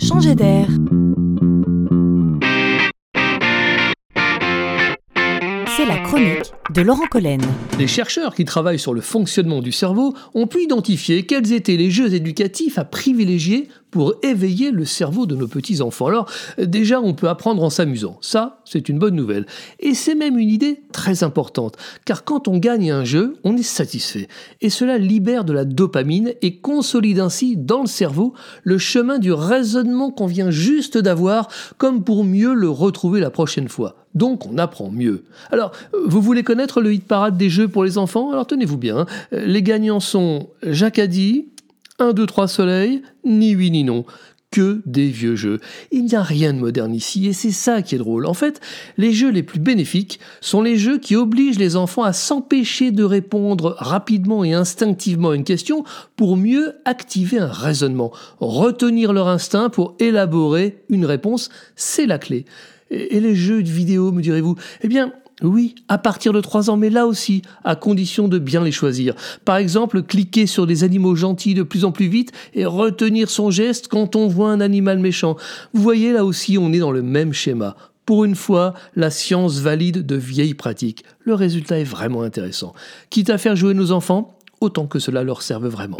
changer d'air. C'est la chronique de Laurent Collen. Les chercheurs qui travaillent sur le fonctionnement du cerveau ont pu identifier quels étaient les jeux éducatifs à privilégier pour éveiller le cerveau de nos petits-enfants. Alors, déjà, on peut apprendre en s'amusant. Ça, c'est une bonne nouvelle. Et c'est même une idée très importante, car quand on gagne un jeu, on est satisfait. Et cela libère de la dopamine et consolide ainsi dans le cerveau le chemin du raisonnement qu'on vient juste d'avoir, comme pour mieux le retrouver la prochaine fois. Donc on apprend mieux. Alors, vous voulez connaître le hit parade des jeux pour les enfants? Alors tenez-vous bien. Les gagnants sont Jacadi, 1, 2, 3 soleil, ni oui ni non. Que des vieux jeux. Il n'y a rien de moderne ici et c'est ça qui est drôle. En fait, les jeux les plus bénéfiques sont les jeux qui obligent les enfants à s'empêcher de répondre rapidement et instinctivement à une question pour mieux activer un raisonnement. Retenir leur instinct pour élaborer une réponse, c'est la clé. Et les jeux de vidéo, me direz-vous? Eh bien, oui, à partir de 3 ans, mais là aussi, à condition de bien les choisir. Par exemple, cliquer sur des animaux gentils de plus en plus vite et retenir son geste quand on voit un animal méchant. Vous voyez, là aussi, on est dans le même schéma. Pour une fois, la science valide de vieilles pratiques. Le résultat est vraiment intéressant. Quitte à faire jouer nos enfants, autant que cela leur serve vraiment.